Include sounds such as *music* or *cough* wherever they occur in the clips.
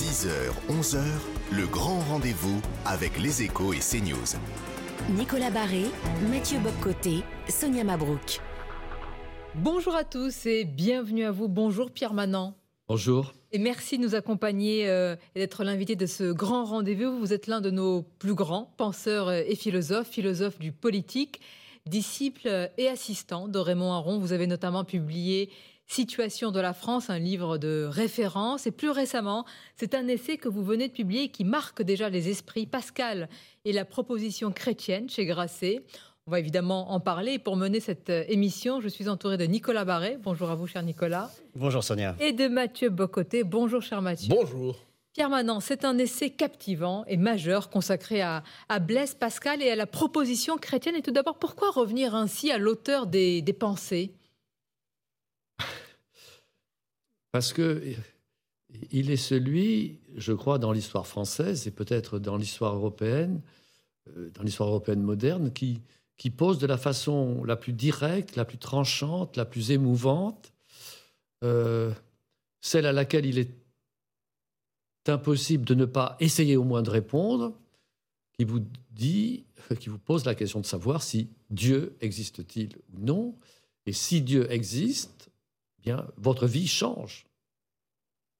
10h, 11h, le grand rendez-vous avec les échos et CNews. Nicolas Barré, Mathieu Boccoté, Sonia Mabrouk. Bonjour à tous et bienvenue à vous. Bonjour Pierre Manant. Bonjour. Et merci de nous accompagner euh, et d'être l'invité de ce grand rendez-vous. Vous êtes l'un de nos plus grands penseurs euh, et philosophes, philosophes du politique, disciple et assistant de Raymond Aron. Vous avez notamment publié Situation de la France, un livre de référence. Et plus récemment, c'est un essai que vous venez de publier qui marque déjà les esprits Pascal et la proposition chrétienne chez Grasset. On va évidemment en parler. pour mener cette euh, émission, je suis entouré de Nicolas Barré. Bonjour à vous, cher Nicolas. Bonjour, Sonia. Et de Mathieu Bocoté. Bonjour, cher Mathieu. Bonjour. Pierre Manant, c'est un essai captivant et majeur consacré à, Blaise Pascal et à la proposition chrétienne. Et tout d'abord, pourquoi revenir ainsi à l'auteur des pensées? Parce que il est celui, je crois, dans l'histoire française et peut-être dans l'histoire européenne, euh, dans l'histoire européenne moderne, qui, pose de la façon la plus directe, la plus tranchante, la plus émouvante, euh, celle à laquelle il est impossible de ne pas essayer au moins de répondre, qui vous dit, qui vous pose la question de savoir si Dieu existe-t-il ou non, et si Dieu existe, bien, votre vie change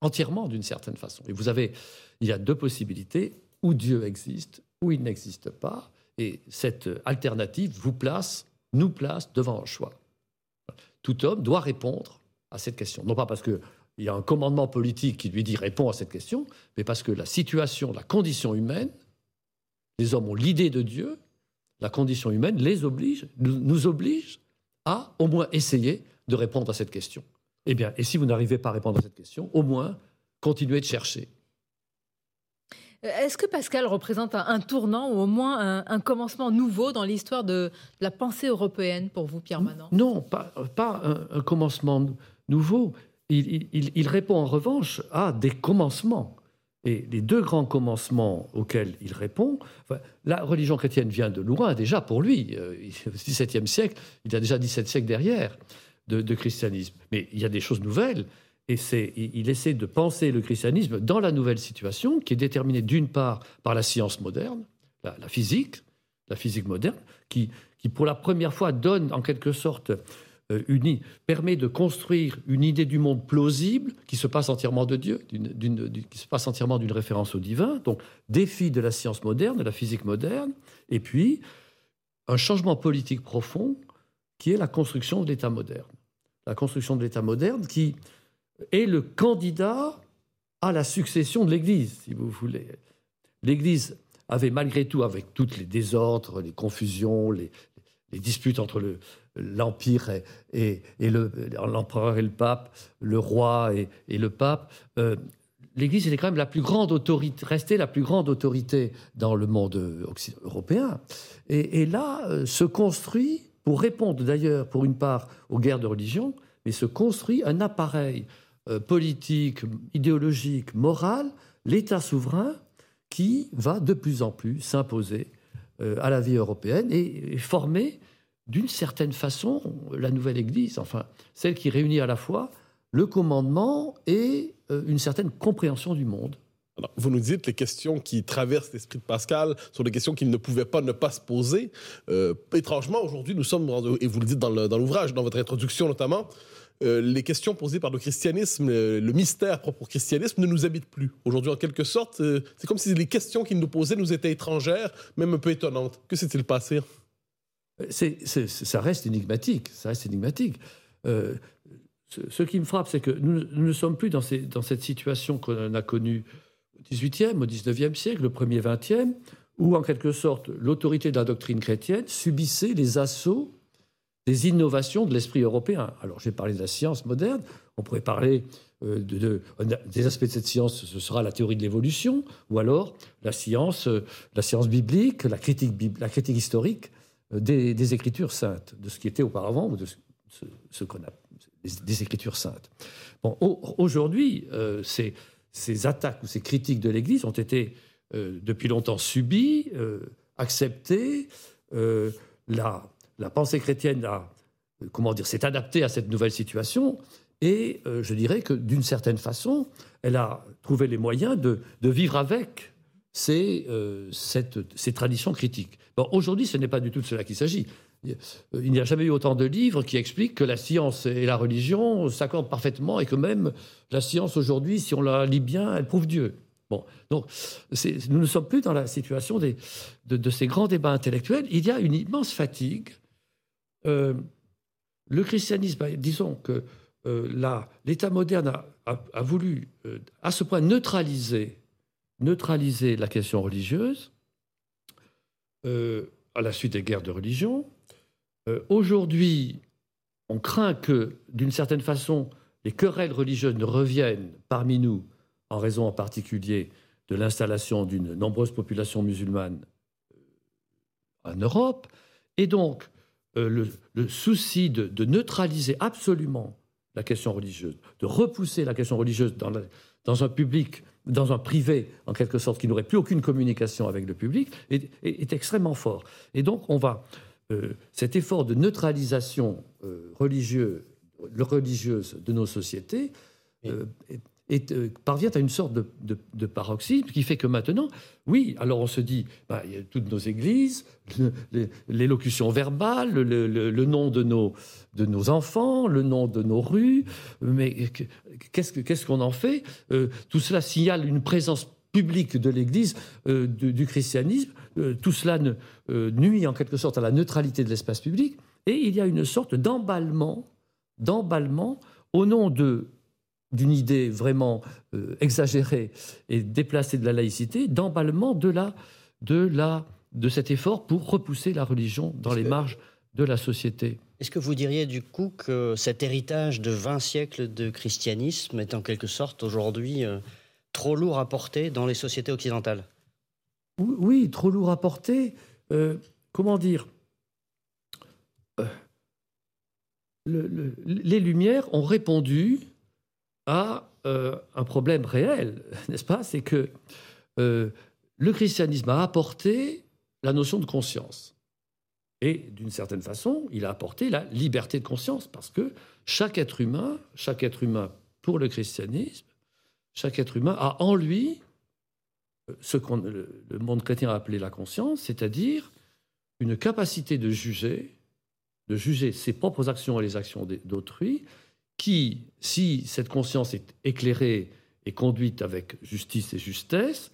entièrement d'une certaine façon. Et vous avez, il y a deux possibilités, où Dieu existe, ou il n'existe pas, et cette alternative vous place, nous place devant un choix. Tout homme doit répondre à cette question, non pas parce qu'il y a un commandement politique qui lui dit répond à cette question, mais parce que la situation, la condition humaine, les hommes ont l'idée de Dieu, la condition humaine les oblige, nous oblige à au moins essayer de répondre à cette question. Eh bien, et si vous n'arrivez pas à répondre à cette question, au moins, continuez de chercher. Euh, est-ce que Pascal représente un, tournant ou au moins un, commencement nouveau dans l'histoire de, la pensée européenne pour vous, Pierre Manant Non, pas, un, commencement nouveau. Il, répond en revanche à des commencements. Et les deux grands commencements auxquels il répond, la religion chrétienne vient de loin déjà pour lui. Euh, au XVIIe siècle, il a déjà 17 siècles derrière de, christianisme. Mais il y a des choses nouvelles. Et c'est, il essaie de penser le christianisme dans la nouvelle situation, qui est déterminée d'une part par la science moderne, la, physique, la physique moderne, qui, qui pour la première fois donne en quelque sorte euh, une, permet de construire une idée du monde plausible qui se passe entièrement de Dieu, qui se passe entièrement d'une référence au divin. Donc, défi de la science moderne, de la physique moderne, et puis un changement politique profond qui est la construction de l'État moderne la construction de l'État moderne, qui est le candidat à la succession de l'Église, si vous voulez. L'Église avait malgré tout, avec tous les désordres, les confusions, les, disputes entre l'Empire et, l'empereur et le pape, le roi et, le pape, euh, l'Église était quand même la plus grande autorité, restait la plus grande autorité dans le monde européen. Et, là euh, se construit pour répondre d'ailleurs, pour une part, aux guerres de religion, mais se construit un appareil euh, politique, idéologique, moral, l'État souverain, qui va de plus en plus s'imposer euh, à la vie européenne et, former d'une certaine façon la nouvelle Église, enfin celle qui réunit à la fois le commandement et euh, une certaine compréhension du monde vous nous dites les questions qui traversent l'esprit de Pascal sont des questions qu'il ne pouvait pas ne pas se poser. Euh, étrangement, aujourd'hui, nous sommes, et vous le dites dans l'ouvrage, dans, votre introduction notamment, euh, les questions posées par le christianisme, le, mystère propre au christianisme ne nous habitent plus. Aujourd'hui, en quelque sorte, euh, c'est comme si les questions qu'il nous posait nous étaient étrangères, même un peu étonnantes. Que s'est-il passé? Ça reste énigmatique. Ça reste énigmatique. Ce, qui me frappe, c'est que nous, ne sommes plus dans, cette situation qu'on a connue XVIIIe, au XIXe siècle, le premier XXe, où en quelque sorte l'autorité de la doctrine chrétienne subissait les assauts des innovations de l'esprit européen. Alors j'ai parlé de la science moderne, on pourrait parler euh, de, des aspects de cette science, ce sera la théorie de l'évolution, ou alors la science, euh, la science biblique, la critique, historique euh, des, Écritures saintes, de ce qui était auparavant, ou de ce, qu'on a des, Écritures saintes. Bon, aujourd'hui, c'est ces attaques ou ces critiques de l'Église ont été euh, depuis longtemps subies, euh, acceptées. Euh, la, la, pensée chrétienne a, comment dire, s'est adaptée à cette nouvelle situation. Et je dirais que d'une certaine façon, elle a trouvé les moyens de, vivre avec ces, euh, ces traditions critiques. Bon, aujourd'hui, ce n'est pas du tout de cela qu'il s'agit. Il n'y a jamais eu autant de livres qui expliquent que la science et la religion s'accordent parfaitement et que même la science aujourd'hui, si on la lit bien, elle prouve Dieu. Bon, donc nous ne sommes plus dans la situation de, ces grands débats intellectuels. Il y a une immense fatigue. Euh, le christianisme, disons que euh, l'État moderne a, voulu euh, à ce point neutraliser, neutraliser la question religieuse à la suite des guerres de religion. Aujourd'hui, on craint que, d'une certaine façon, les querelles religieuses ne reviennent parmi nous en raison en particulier de l'installation d'une nombreuse population musulmane euh, en Europe. Et donc, euh, le, souci de, neutraliser absolument la question religieuse, de repousser la question religieuse dans, dans, un public, dans un privé, en quelque sorte, qui n'aurait plus aucune communication avec le public, est, extrêmement fort. Et donc, on va, euh, cet effort de neutralisation religieuse, religieuse de nos sociétés et euh, parvient à une sorte de, paroxysme qui fait que maintenant, oui, alors on se dit, bah, il y a toutes nos églises, *laughs* l'élocution verbale, le, nom de nos, de nos enfants, le nom de nos rues, mais qu'est-ce qu'on en fait? Euh, Tout cela signale une présence publique de l'Église, euh, du, christianisme. tout cela nuit en quelque sorte à la neutralité de l'espace public. Et il y a une sorte d'emballement, d'emballement au nom de d'une idée vraiment euh, exagérée et déplacée de la laïcité, d'emballement de, la, de, la, de cet effort pour repousser la religion dans les marges de la société. Est-ce que vous diriez du coup que cet héritage de 20 siècles de christianisme est en quelque sorte aujourd'hui euh, trop lourd à porter dans les sociétés occidentales oui, trop lourd à porter. Euh, comment dire Les Lumières ont répondu a euh, un problème réel, *laughs* n'est-ce pas? C'est que euh, le christianisme a apporté la notion de conscience. Et d'une certaine façon, il a apporté la liberté de conscience, parce que chaque être humain, chaque être humain pour le christianisme, chaque être humain a en lui euh, ce que le monde chrétien a appelé la conscience, c'est-à-dire une capacité de juger, de juger ses propres actions et les actions d'autrui, qui, si cette conscience est éclairée et conduite avec justice et justesse,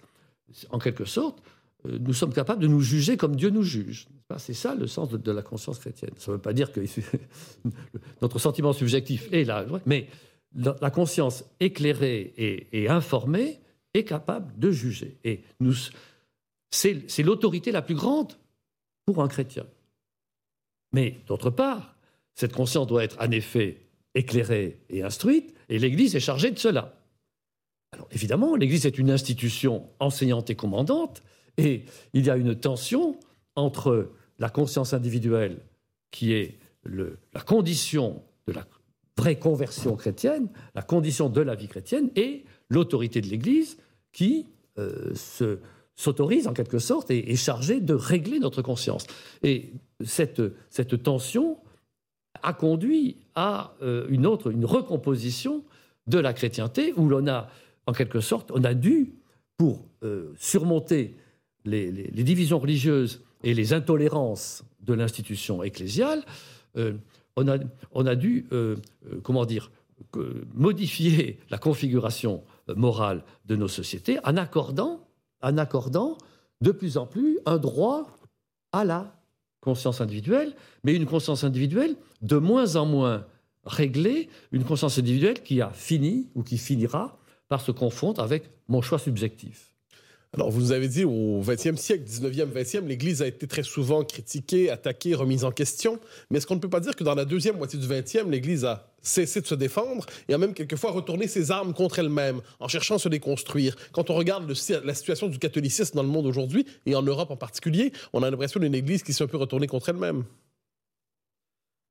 en quelque sorte, euh, nous sommes capables de nous juger comme Dieu nous juge. C'est ça le sens de, la conscience chrétienne. Ça ne veut pas dire que *laughs* notre sentiment subjectif est là, mais la conscience éclairée et, informée est capable de juger. Et c'est l'autorité la plus grande pour un chrétien. Mais d'autre part, cette conscience doit être en effet éclairée et instruite, et l'Église est chargée de cela. Alors évidemment, l'Église est une institution enseignante et commandante, et il y a une tension entre la conscience individuelle, qui est la condition de la vraie conversion chrétienne, la condition de la vie chrétienne, et l'autorité de l'Église, qui euh, se s'autorise en quelque sorte et est chargée de régler notre conscience. Et cette, cette tension a conduit à euh, une autre, une recomposition de la chrétienté, où l'on a, en quelque sorte, on a dû, pour euh, surmonter les, divisions religieuses et les intolérances de l'institution ecclésiale, on, a, on, dû, comment dire, modifier la configuration morale de nos sociétés en accordant, en accordant de plus en plus un droit à la conscience individuelle, mais une conscience individuelle de moins en moins réglée, une conscience individuelle qui a fini ou qui finira par se confondre avec mon choix subjectif. Alors, vous nous avez dit, au XXe siècle, 19e, 20e, l'Église a été très souvent critiquée, attaquée, remise en question. Mais est-ce qu'on ne peut pas dire que dans la deuxième moitié du XXe, l'Église a cessé de se défendre et a même quelquefois retourné ses armes contre elle-même en cherchant à se déconstruire? Quand on regarde la situation du catholicisme dans le monde aujourd'hui, et en Europe en particulier, on a l'impression d'une Église qui s'est un peu retournée contre elle-même.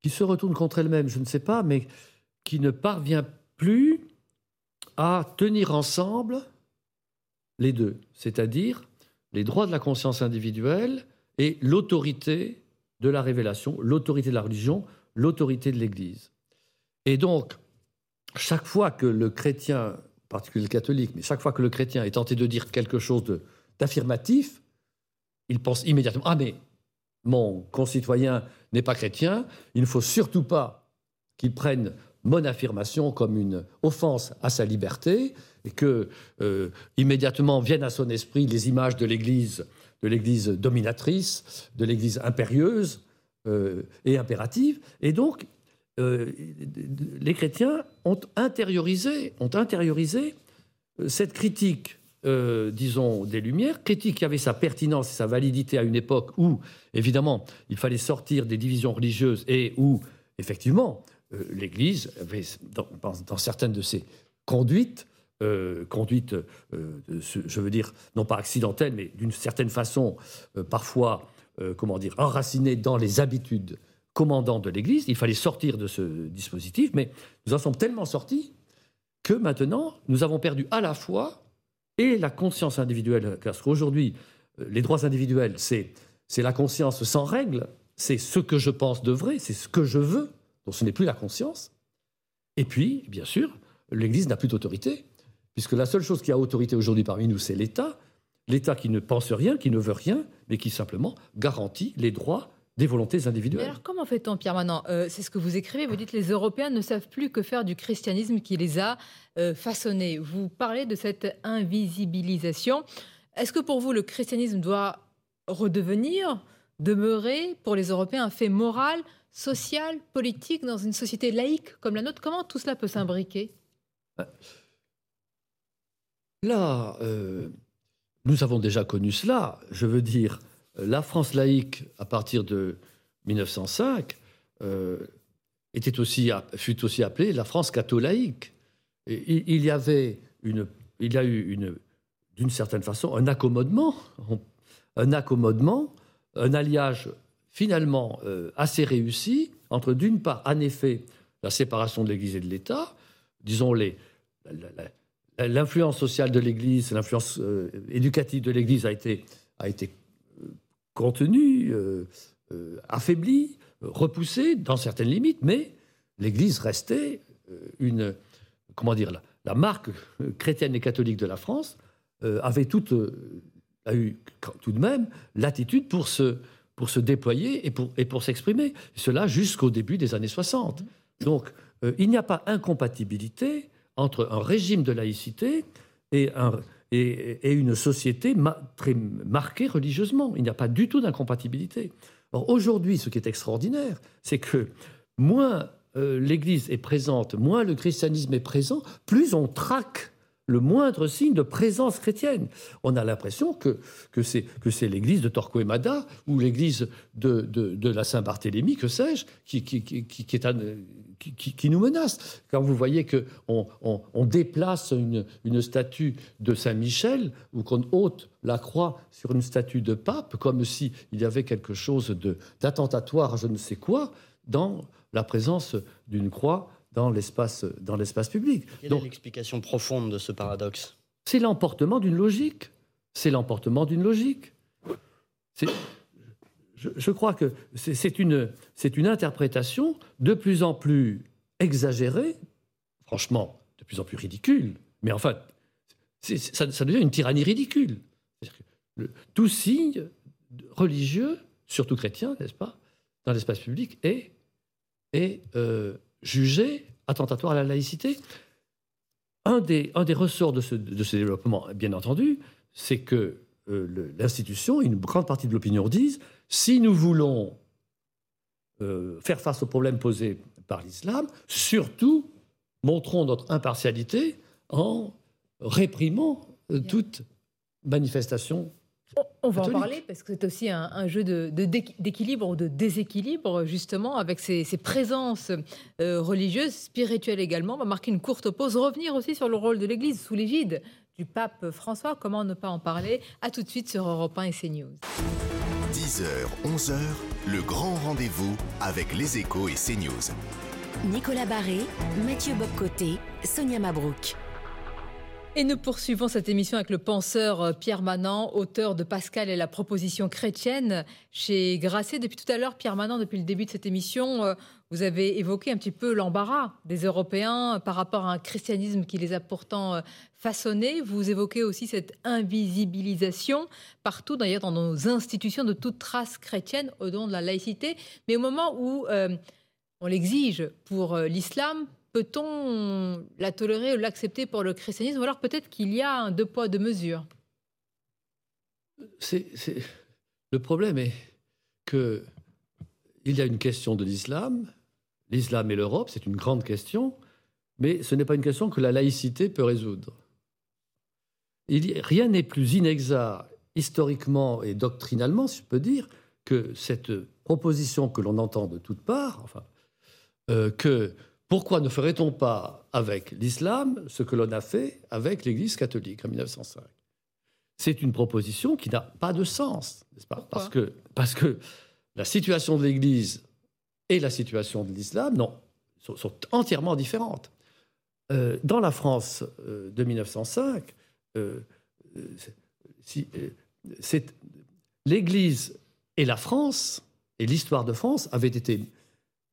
Qui se retourne contre elle-même, je ne sais pas, mais qui ne parvient plus à tenir ensemble les deux, c'est-à-dire les droits de la conscience individuelle et l'autorité de la révélation, l'autorité de la religion, l'autorité de l'Église. Et donc, chaque fois que le chrétien, en particulier le catholique, mais chaque fois que le chrétien est tenté de dire quelque chose d'affirmatif, il pense immédiatement Ah, mais mon concitoyen n'est pas chrétien, il ne faut surtout pas qu'il prenne affirmation comme une offense à sa liberté et que euh, immédiatement viennent à son esprit les images de l'Église, de l'Église dominatrice, de l'Église impérieuse euh, et impérative. Et donc, euh, les chrétiens ont intériorisé, ont intériorisé cette critique, disons, des Lumières, critique qui avait sa pertinence et sa validité à une époque où, évidemment, il fallait sortir des divisions religieuses et où, effectivement, l'Église avait, dans, certaines de ses conduites, euh, conduites, euh, je veux dire, non pas accidentelles, mais d'une certaine façon, parfois, comment dire, enracinées dans les habitudes commandantes de l'Église. Il fallait sortir de ce dispositif, mais nous en sommes tellement sortis que maintenant, nous avons perdu à la fois et la conscience individuelle, parce qu'aujourd'hui, les droits individuels, c'est la conscience sans règles, c'est ce que je pense de vrai, c'est ce que je veux, donc ce n'est plus la conscience. Et puis, bien sûr, l'Église n'a plus d'autorité, puisque la seule chose qui a autorité aujourd'hui parmi nous, c'est l'État. L'État qui ne pense rien, qui ne veut rien, mais qui simplement garantit les droits des volontés individuelles. alors comment fait-on, Pierre Manant euh, C'est ce que vous écrivez, vous dites les Européens ne savent plus que faire du christianisme qui les a euh, façonnés. Vous parlez de cette invisibilisation. Est-ce que pour vous, le christianisme doit redevenir, demeurer pour les Européens un fait moral social, politique dans une société laïque comme la nôtre Comment tout cela peut s'imbriquer? Là, euh, nous avons déjà connu cela. Je veux dire, la France laïque, à partir de 1905, euh, était aussi, fut aussi appelée la France catholaïque. Il y avait une, il y a eu une, d'une certaine façon, un accommodement, un accommodement, un alliage finalement euh, assez réussi entre, d'une part, en effet, la séparation de l'Église et de l'État, disons les, l'influence sociale de l'Église, l'influence euh, éducative de l'Église a été, a été euh, contenue, affaiblie, repoussée dans certaines limites, mais l'Église restait une, comment dire, la, la, marque chrétienne et catholique de la France avait toute, a eu tout de même l'attitude pour se pour se déployer et pour, et pour s'exprimer. Cela jusqu'au début des années 60. Donc, euh, il n'y a pas incompatibilité entre un régime de laïcité et, un, et, une société très marquée religieusement. Il n'y a pas du tout d'incompatibilité. Aujourd'hui, ce qui est extraordinaire, c'est que moins euh, l'Église est présente, moins le christianisme est présent, plus on traque le moindre signe de présence chrétienne. On a l'impression que, que c'est, l'église de Torquemada ou l'église de, de, la Saint-Barthélemy, que sais-je, qui, qui, qui, qui, qui, nous menace. Quand vous voyez qu'on on, on, déplace une, une, statue de Saint-Michel ou qu'on ôte la croix sur une statue de pape, comme s'il y avait quelque chose de, d'attentatoire je ne sais quoi, dans la présence d'une croix dans l'espace, dans l'espace public. Quelle est l'explication profonde de ce paradoxe? C'est l'emportement d'une logique. C'est l'emportement d'une logique. Je, je, crois que c'est une, c'est une interprétation de plus en plus exagérée, franchement, de plus en plus ridicule. Mais enfin, ça, ça, devient une tyrannie ridicule. Le, tout signe religieux, surtout chrétien, n'est-ce pas, dans l'espace public, est, est euh, jugé attentatoire à la laïcité. Un des, un des ressorts de ce, de ce développement, bien entendu, c'est que euh, l'institution, une grande partie de l'opinion disent, si nous voulons euh, faire face aux problèmes posés par l'islam, surtout montrons notre impartialité en réprimant euh, toute manifestation on va en parler parce que c'est aussi un, jeu d'équilibre ou de déséquilibre, justement, avec ces, présences euh, religieuses, spirituelles également. On va marquer une courte pause, revenir aussi sur le rôle de l'Église sous l'égide du pape François. Comment ne pas en parler? À tout de suite sur Europe 1 et CNews. 10h, 11h, le grand rendez-vous avec les échos et CNews. Nicolas Barré, Mathieu Bobcoté, Sonia Mabrouk. Et nous poursuivons cette émission avec le penseur euh, Pierre Manant, auteur de Pascal et la proposition chrétienne chez Grasset. Depuis tout à l'heure, Pierre Manant, depuis le début de cette émission, euh, vous avez évoqué un petit peu l'embarras des Européens par rapport à un christianisme qui les a pourtant euh, façonnés. Vous évoquez aussi cette invisibilisation partout, d'ailleurs dans nos institutions, de toute trace chrétienne au nom de la laïcité. Mais au moment où on l'exige pour l'islam, peut-on la tolérer ou l'accepter pour le christianisme Ou alors peut-être qu'il y a un deux poids, deux mesures? Le problème est qu'il y a une question de l'islam. L'islam et l'Europe, c'est une grande question, mais ce n'est pas une question que la laïcité peut résoudre. Il, rien n'est plus inexact historiquement et doctrinalement, si je peux dire, que cette proposition que l'on entend de toutes parts, euh, que pourquoi ne ferait-on pas avec l'islam ce que l'on a fait avec l'Église catholique en 1905 C'est une proposition qui n'a pas de sens, n'est-ce pas? Parce que, parce que la situation de l'Église et la situation de l'islam non, sont, entièrement différentes. Euh, dans la France euh, de 1905, euh, si, l'Église et la France et l'histoire de France avaient été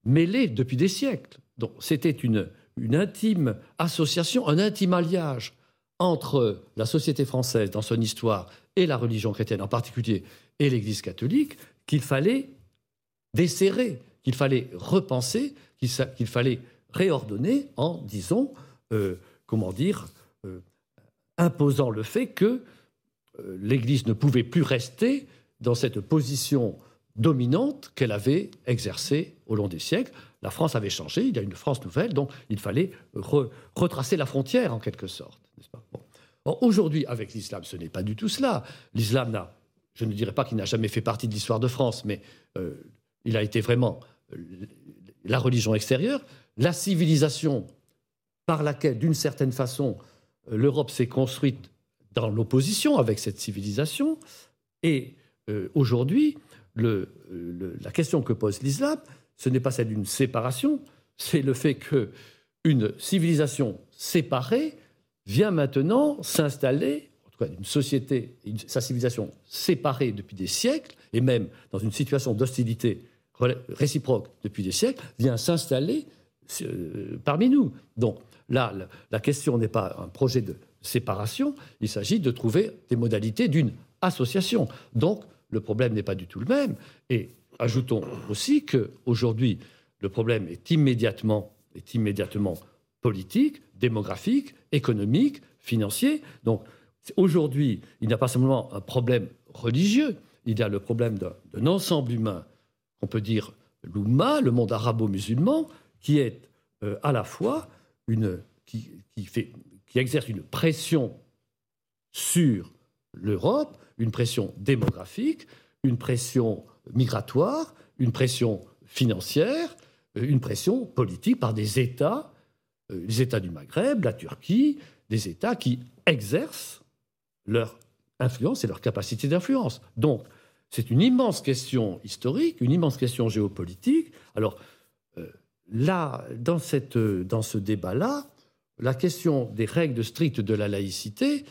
mêlées depuis des siècles. Donc c'était une, intime association, un intime alliage entre la société française dans son histoire et la religion chrétienne en particulier et l'Église catholique qu'il fallait desserrer, qu'il fallait repenser, qu'il fallait réordonner en, disons, euh, comment dire, euh, imposant le fait que euh, l'Église ne pouvait plus rester dans cette position dominante qu'elle avait exercée au long des siècles, la France avait changé, il y a une France nouvelle, donc il fallait retracer la frontière en quelque sorte. Aujourd'hui, avec l'islam, ce n'est pas du tout cela. L'islam n'a, je ne dirais pas qu'il n'a jamais fait partie de l'histoire de France, mais euh, il a été vraiment euh, la religion extérieure, la civilisation par laquelle, d'une certaine façon, euh, l'Europe s'est construite dans l'opposition avec cette civilisation. Et aujourd'hui, la question que pose l'islam, ce n'est pas celle d'une séparation, c'est le fait que une civilisation séparée vient maintenant s'installer, en tout cas une société, sa civilisation séparée depuis des siècles, et même dans une situation d'hostilité réciproque depuis des siècles, vient s'installer euh, parmi nous. Donc là, la question n'est pas un projet de séparation, il s'agit de trouver des modalités d'une association. Donc le problème n'est pas du tout le même. Et Ajoutons aussi qu'aujourd'hui, le problème est immédiatement, politique, démographique, économique, financier. Donc aujourd'hui, il n'y a pas simplement un problème religieux, il y a le problème d'un ensemble humain, qu'on peut dire l'Oumma, le monde arabo-musulman, qui est euh, à la fois une, qui, fait, qui exerce une pression sur l'Europe, une pression démographique, une pression migratoire, une pression financière, euh, une pression politique par des États, euh, les États du Maghreb, la Turquie, des États qui exercent leur influence et leur capacité d'influence. Donc, c'est une immense question historique, une immense question géopolitique. Alors, euh, là, dans, cette, dans ce débat-là, la question des règles strictes de la laïcité,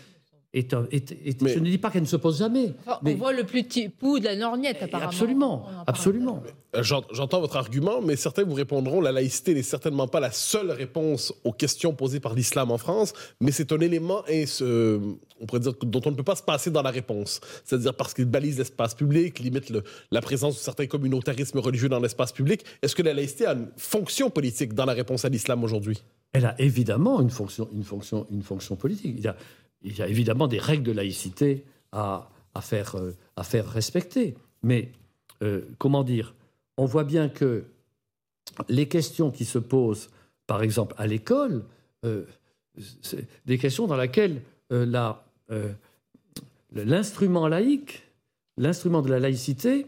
je ne dis pas qu'elle ne se pose jamais. mais... On voit le plus petit bout de la lorgnette, apparemment. Absolument, absolument. Euh, j'entends votre argument, mais certains vous répondront la laïcité n'est certainement pas la seule réponse aux questions posées par l'islam en France, mais c'est un élément et ce, on pourrait dire, dont on ne peut pas se passer dans la réponse. C'est-à-dire parce qu'il balise l'espace public, limite le, la présence de certains communautarismes religieux dans l'espace public. Est-ce que la laïcité a une fonction politique dans la réponse à l'islam aujourd'hui? Elle a évidemment une fonction, une fonction, une fonction politique. Il y a il y a évidemment des règles de laïcité à, faire, euh, faire, respecter. Mais euh, comment dire On voit bien que les questions qui se posent, par exemple, à l'école, euh, c'est des questions dans lesquelles l'instrument laïque, l'instrument de la laïcité,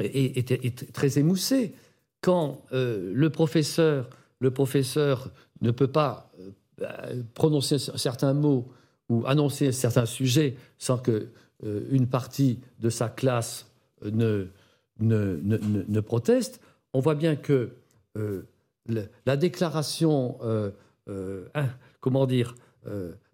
est, est, très émoussé. Quand le professeur, le professeur ne peut pas prononcer certains mots ou annoncer certains sujets sans que euh, une partie de sa classe ne, ne, ne, proteste, on voit bien que euh, la déclaration, euh, comment dire,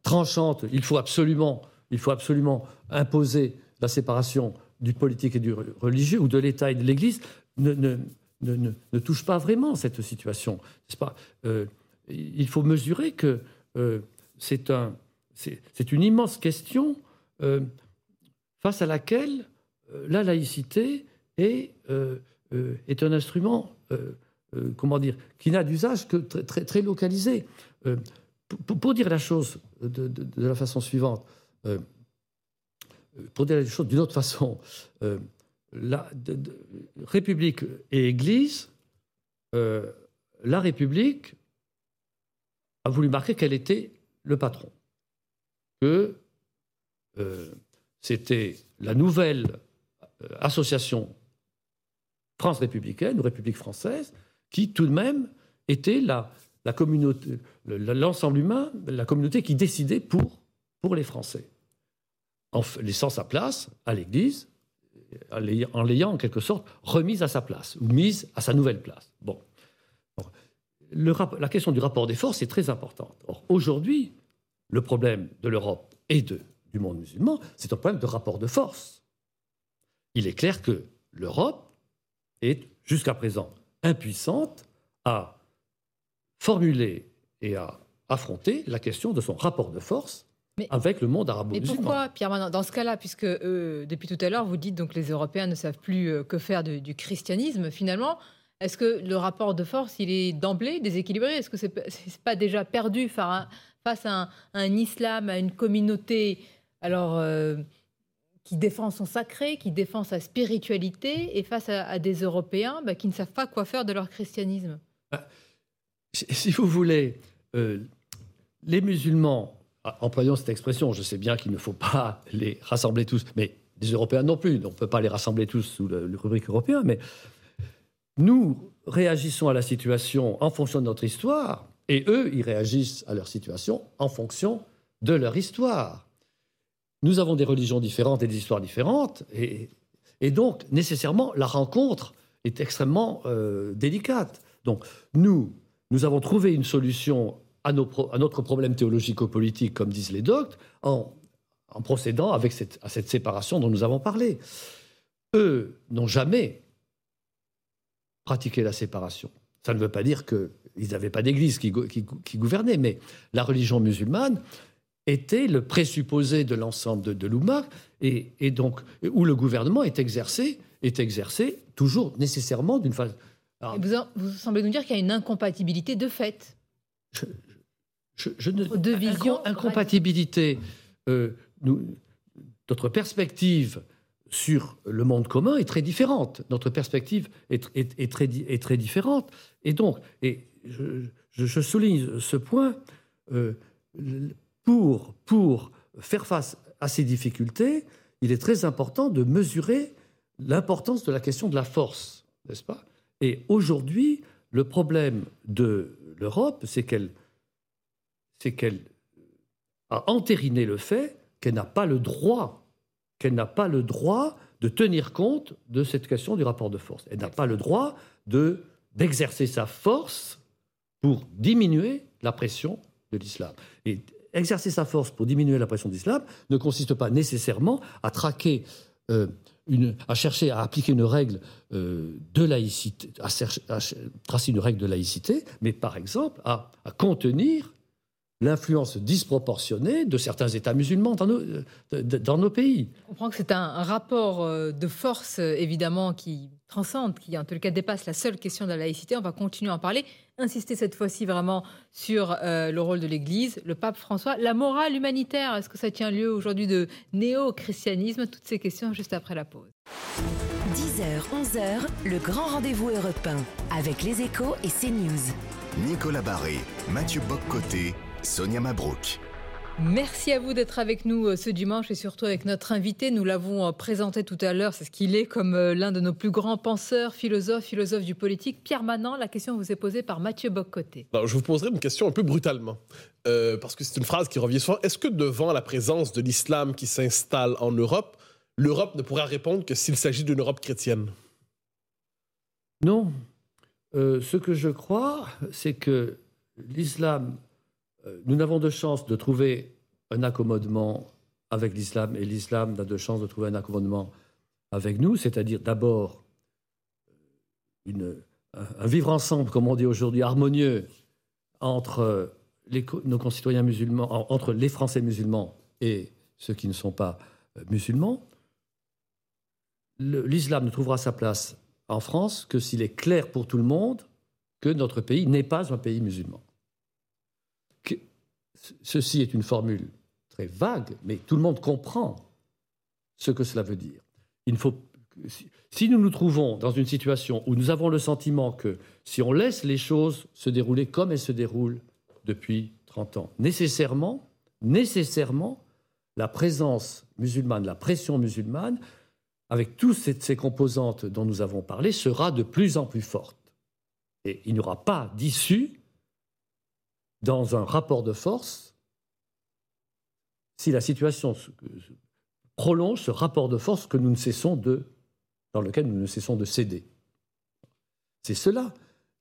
tranchante, il faut absolument, il faut absolument imposer la séparation du politique et du religieux, ou de l'État et de l'Église, ne, ne, touche pas vraiment cette situation. Pas? Euh, il faut mesurer que euh, c'est un, une immense question euh, face à laquelle la laïcité est, est un instrument, comment dire, qui n'a d'usage que très, localisé. Pour, dire la chose de, la façon suivante, pour dire les choses d'une autre façon, euh, la République et Église, euh, la République a voulu marquer qu'elle était le patron, que euh, c'était la nouvelle association France républicaine ou République française qui tout de même était la, communauté, l'ensemble humain, la communauté qui décidait pour, pour les Français en laissant sa place à l'Église, en l'ayant en quelque sorte remise à sa place, ou mise à sa nouvelle place. Bon. la question du rapport des forces est très importante. Or, aujourd'hui, le problème de l'Europe et de, du monde musulman, c'est un problème de rapport de force. Il est clair que l'Europe est, jusqu'à présent, impuissante à formuler et à affronter la question de son rapport de force avec le monde arabo-musulman. Mais pourquoi, Pierre dans ce cas-là, puisque euh, depuis tout à l'heure, vous dites donc les Européens ne savent plus euh, que faire du christianisme, finalement, est-ce que le rapport de force, il est d'emblée déséquilibré? Est-ce que c'est n'est pas déjà perdu face à un, islam, à une communauté alors, euh, qui défend son sacré, qui défend sa spiritualité, et face à, des Européens bah, qui ne savent pas quoi faire de leur christianisme. Bah, Si vous voulez, les musulmans ah, employons cette expression, je sais bien qu'il ne faut pas *laughs* les rassembler tous, mais les Européens non plus, on ne peut pas les rassembler tous sous le, rubrique européen, mais nous réagissons à la situation en fonction de notre histoire, et eux, ils réagissent à leur situation en fonction de leur histoire. Nous avons des religions différentes et des histoires différentes, et, donc nécessairement la rencontre est extrêmement euh, délicate. Donc nous, nous avons trouvé une solution à, notre problème théologico-politique, comme disent les doctes, en, procédant à cette séparation dont nous avons parlé. Eux n'ont jamais pratiqué la séparation. Ça ne veut pas dire qu'ils n'avaient pas d'église qui, gouvernait, mais la religion musulmane était le présupposé de l'ensemble de, de l'Oumma, et, donc où le gouvernement est exercé, est exercé toujours nécessairement d'une façon. Vous, vous semblez nous dire qu'il y a une incompatibilité de fait je, ne, Deux visions. Incompatibilité. Euh, notre perspective sur le monde commun est très différente. Notre perspective est, très, est très, différente. Et donc, et je, souligne ce point, euh, pour, pour faire face à ces difficultés, il est très important de mesurer l'importance de la question de la force, n'est-ce pas? Et aujourd'hui, le problème de l'Europe, c'est qu'elle c'est qu'elle a entériné le fait qu'elle n'a pas le droit, qu'elle n'a pas le droit de tenir compte de cette question du rapport de force. Elle n'a pas le droit de d'exercer sa force pour diminuer la pression de l'islam. Et exercer sa force pour diminuer la pression de l'islam ne consiste pas nécessairement à traquer euh, à chercher à appliquer une règle euh, de laïcité, à, tracer une règle de laïcité, mais par exemple à contenir l'influence disproportionnée de certains États musulmans dans nos, dans nos pays. On comprend que c'est un, rapport euh, de force, euh, évidemment, qui transcende, qui en tout cas dépasse la seule question de la laïcité. On va continuer à en parler, insister cette fois-ci vraiment sur euh, le rôle de l'Église, le pape François, la morale humanitaire. Est-ce que ça tient lieu aujourd'hui de néo-christianisme? Toutes ces questions juste après la pause. 10h, 11h, le grand rendez-vous européen avec les échos et CNews. Nicolas Barré, Mathieu Boccoté Sonia Mabrouk. Merci à vous d'être avec nous euh, ce dimanche et surtout avec notre invité. Nous l'avons euh, présenté tout à l'heure, c'est ce qu'il est comme euh, l'un de nos plus grands penseurs, philosophes, philosophes du politique. Pierre Manant, la question vous est posée par Mathieu Boccoté. Alors, je vous poserai une question un peu brutalement, parce que c'est une phrase qui revient souvent. Est-ce que devant la présence de l'islam qui s'installe en Europe, l'Europe ne pourra répondre que s'il s'agit d'une Europe chrétienne? Non. ce que je crois, c'est que l'islam nous n'avons de chance de trouver un accommodement avec l'islam et l'islam n'a de chance de trouver un accommodement avec nous, c'est-à-dire d'abord un vivre ensemble, comme on dit aujourd'hui, harmonieux entre nos concitoyens musulmans, entre les Français musulmans et ceux qui ne sont pas euh, musulmans, l'islam ne trouvera sa place en France que s'il est clair pour tout le monde que notre pays n'est pas un pays musulman. Ceci est une formule très vague, mais tout le monde comprend ce que cela veut dire. Il faut, si nous nous trouvons dans une situation où nous avons le sentiment que si on laisse les choses se dérouler comme elles se déroulent depuis 30 ans, nécessairement, nécessairement, la présence musulmane, la pression musulmane, avec toutes ces composantes dont nous avons parlé, sera de plus en plus forte. Et il n'y aura pas d'issue dans un rapport de force si la situation prolonge ce rapport de force que dans lequel nous ne cessons de céder. C'est cela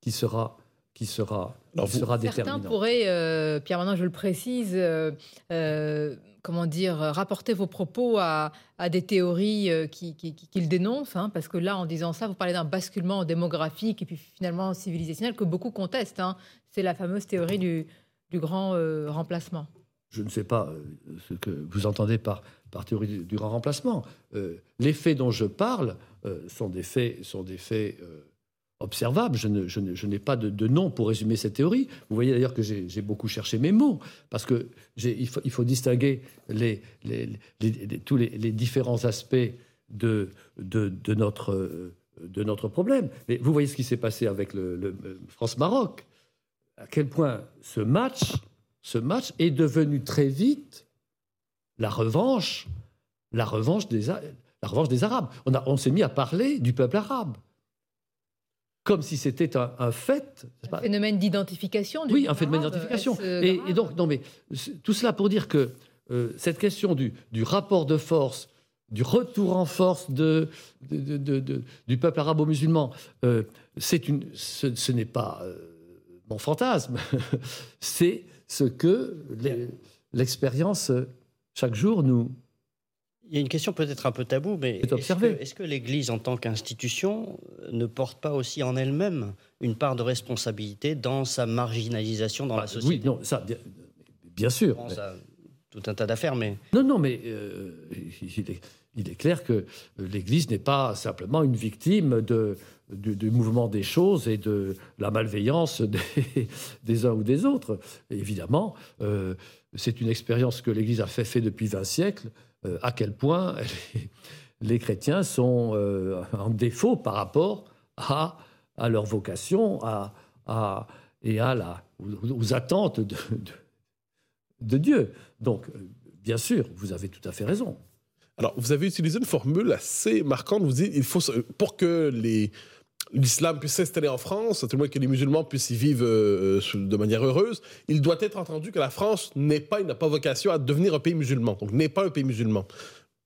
qui sera qui sera, sera déterminant. Certains pourraient, euh, Pierre maintenant je le précise, euh, euh, comment dire, rapporter vos propos à, des théories qu'ils qui, qui, dénoncent, hein, parce que là, en disant ça, vous parlez d'un basculement démographique et puis finalement civilisationnel que beaucoup contestent. Hein. C'est la fameuse théorie du, du grand remplacement. Je ne sais pas ce que vous entendez par, par théorie du, grand remplacement. les faits dont je parle sont des faits, sont des faits observable. Je, n'ai pas de, nom pour résumer cette théorie. Vous voyez d'ailleurs que j'ai beaucoup cherché mes mots, parce faut, il faut distinguer tous les, différents aspects de, notre, problème. Mais vous voyez ce qui s'est passé avec le, France-Maroc. À quel point ce match, ce match est devenu très vite la revanche, la revanche des, Arabes. On s'est mis à parler du peuple arabe comme si c'était un, fait. Un phénomène d'identification. Oui, un phénomène d'identification. Et, donc, non, mais tout cela pour dire que euh, cette question du, du, rapport de force, du retour en force de, du peuple arabo-musulman, euh, une, ce, n'est pas euh, mon fantasme, *laughs* c'est ce que l'expérience chaque jour nous, il y a une question peut-être un peu taboue, mais est-ce que, l'Église, en tant qu'institution, ne porte pas aussi en elle-même une part de responsabilité dans sa marginalisation dans la bah, société Oui, non, ça, bien sûr. tout un tas d'affaires, mais... Non, non, mais euh, il, est, clair que l'Église n'est pas simplement une victime de, du, mouvement des choses et de la malveillance *laughs* des, uns ou des autres. évidemment, euh, c'est une expérience que l'Église a fait, fait depuis 20 siècles. Euh, à quel point *laughs* les, chrétiens sont euh, en défaut par rapport à, à leur vocation à, à, et à la, aux, attentes de, de, Dieu. Donc, euh, bien sûr, vous avez tout à fait raison. Alors, vous avez utilisé une formule assez marquante. Vous dites, il faut, pour que les, l'islam puisse s'installer en France, à tout le moins que les musulmans puissent y vivre euh, de manière heureuse, il doit être entendu que la France n'est pas, n'a pas vocation à devenir un pays musulman. Donc, n'est pas un pays musulman.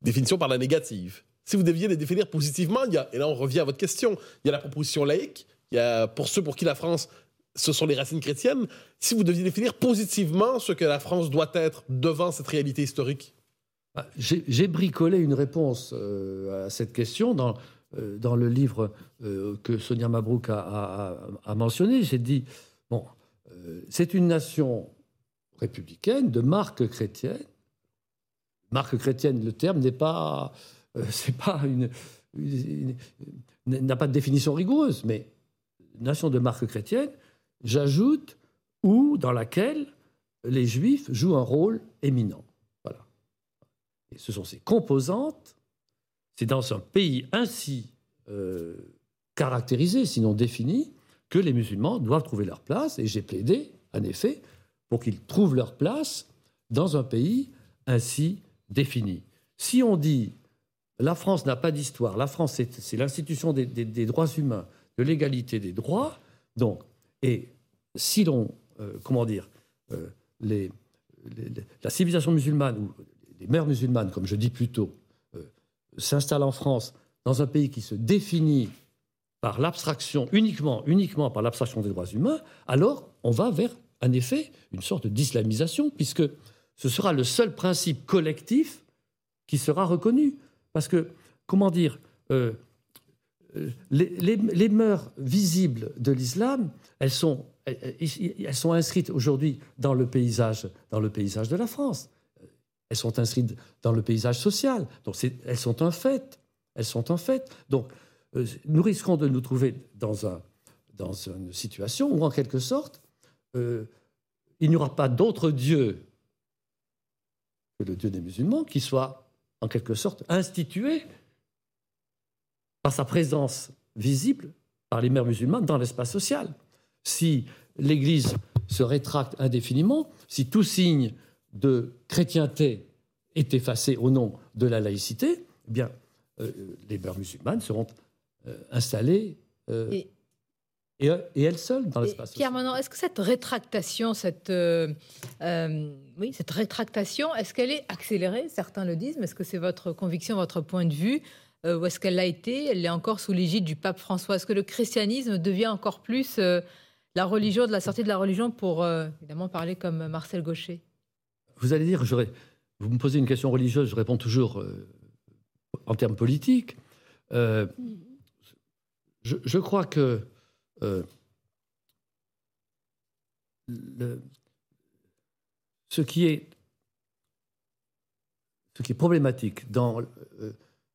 Définition par la négative. Si vous deviez les définir positivement, il y a, et là on revient à votre question, il y a la proposition laïque, il y a pour ceux pour qui la France, ce sont les racines chrétiennes. Si vous deviez définir positivement ce que la France doit être devant cette réalité historique? Bah, j'ai bricolé une réponse euh, à cette question dans euh, dans le livre euh, que Sonia Mabrouk a, mentionné, j'ai dit, bon, euh, c'est une nation républicaine de marque chrétienne. Marque chrétienne, le terme n'est pas, *laughs* c'est pas une, n'a pas de définition rigoureuse, mais nation de marque chrétienne, j'ajoute ou dans laquelle les juifs jouent un rôle éminent. Voilà. Et ce sont ces composantes c'est dans un pays ainsi euh, caractérisé, sinon défini, que les musulmans doivent trouver leur place. Et j'ai plaidé, en effet, pour qu'ils trouvent leur place dans un pays ainsi défini. Si on dit la France n'a pas d'histoire, la France c'est l'institution des, droits humains, de l'égalité des droits, donc, et si l'on, euh, comment dire, euh, la civilisation musulmane, ou les mères musulmanes, comme je dis plutôt, s'installe en France dans un pays qui se définit par l'abstraction, uniquement, uniquement par l'abstraction des droits humains, alors on va vers, en effet, une sorte d'islamisation, puisque ce sera le seul principe collectif qui sera reconnu. Parce que, comment dire, euh, euh, les, mœurs visibles de l'islam, elles sont, sont inscrites aujourd'hui dans dans le paysage de la France. Elles sont inscrites dans le paysage social. Elles sont un fait. Elles sont un fait. Donc euh, nous risquons de nous trouver dans, un, dans une situation où, en quelque sorte, il n'y aura pas d'autre Dieu que le Dieu des musulmans qui soit, en quelque sorte, institué par sa présence visible par les mères musulmanes dans l'espace social. Si l'Église se rétracte indéfiniment, si tout signe de chrétienté est effacé au nom de la laïcité, eh bien, euh, les mères musulmanes seront euh, installées euh, et, et, elles seules dans l'espace. Pierre est-ce que cette rétractation, cette, oui, cette rétractation, est-ce qu'elle est accélérée? Certains le disent, mais est-ce que c'est votre conviction, votre point de vue euh, où est-ce qu'elle l'a été? Elle est encore sous l'égide du pape François? Est-ce que le christianisme devient encore plus euh, la religion de la sortie de la religion pour euh, évidemment parler comme Marcel Gaucher? Vous allez dire, vous me posez une question religieuse, je réponds toujours en termes politiques. Je, crois que ce qui est ce qui est problématique dans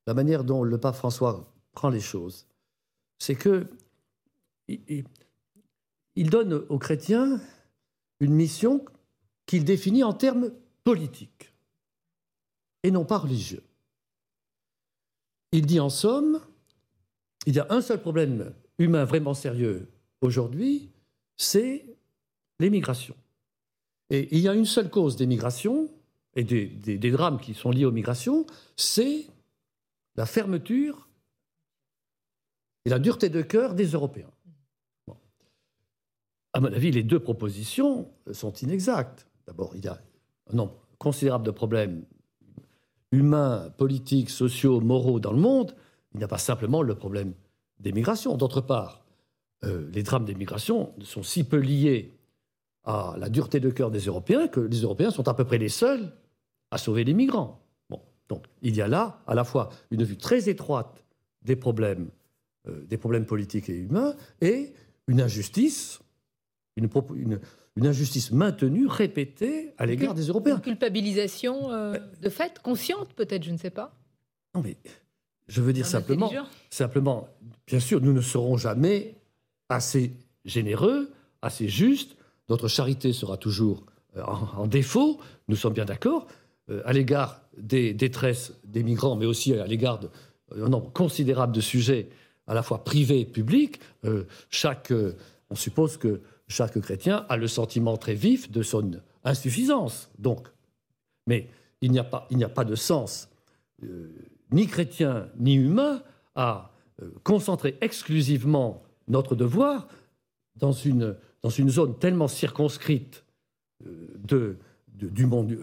la manière dont le pape François prend les choses, c'est que il, donne aux chrétiens une mission qu'il définit en termes politiques et non pas religieux. Il dit en somme, il y a un seul problème humain vraiment sérieux aujourd'hui, c'est l'émigration. Et il y a une seule cause des migrations et des, des drames qui sont liés aux migrations, c'est la fermeture et la dureté de cœur des Européens. À mon avis, les deux propositions sont inexactes. D'abord, il y a un nombre considérable de problèmes humains, politiques, sociaux, moraux dans le monde. Il n'y a pas simplement le problème des migrations. D'autre part, euh, les drames des migrations sont si peu liés à la dureté de cœur des Européens que les Européens sont à peu près les seuls à sauver les migrants. Donc il y a là à la fois une vue très étroite des problèmes, euh, des problèmes politiques et humains et une injustice, une, injustice maintenue, répétée à l'égard des Européens. Une culpabilisation euh, de fait, consciente peut-être, je ne sais pas. Non mais je veux dire simplement, simplement, bien sûr, nous ne serons jamais assez généreux, assez justes. Notre charité sera toujours euh, en défaut, nous sommes bien d'accord, à l'égard des détresses des migrants, mais aussi à l'égard d'un nombre considérable de sujets, à la fois privés et publics, euh, chaque, euh, on suppose que chaque chrétien a le sentiment très vif de son insuffisance. Donc, mais il n'y a pas, a pas de sens euh, ni chrétien ni humain à concentrer exclusivement notre devoir dans une, dans une zone tellement circonscrite de, du monde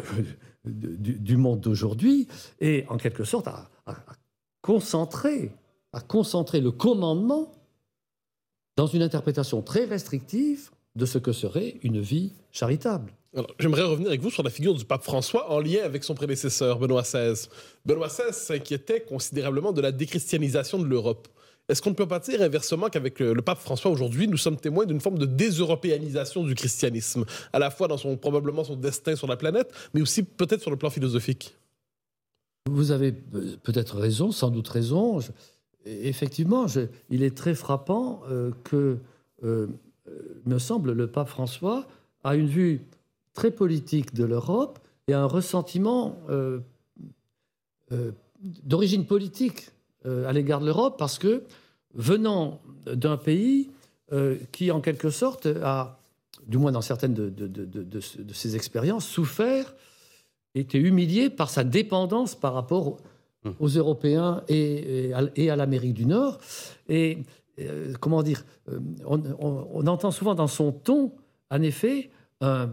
monde d'aujourd'hui et en quelque sorte à, concentrer, à concentrer le commandement dans une interprétation très restrictive de ce que serait une vie charitable. J'aimerais revenir avec vous sur la figure du pape François en lien avec son prédécesseur, Benoît XVI. Benoît XVI s'inquiétait considérablement de la déchristianisation de l'Europe. Est-ce qu'on ne peut pas dire inversement qu'avec le, pape François aujourd'hui, nous sommes témoins d'une forme de déseuropéanisation du christianisme, à la fois dans son probablement son destin sur la planète, mais aussi peut-être sur le plan philosophique? Vous avez peut-être raison, sans doute raison. effectivement, il est très frappant euh, que, euh, me semble, le pape François a une vue très politique de l'Europe et un ressentiment euh, d'origine politique euh, à l'égard de l'Europe parce que venant d'un pays euh, qui, en quelque sorte, a, du moins dans certaines de, de, ses expériences, souffert, été humilié par sa dépendance par rapport aux hum. Européens et, à, l'Amérique du Nord. Et euh, comment dire, on, entend souvent dans son ton, en effet, un,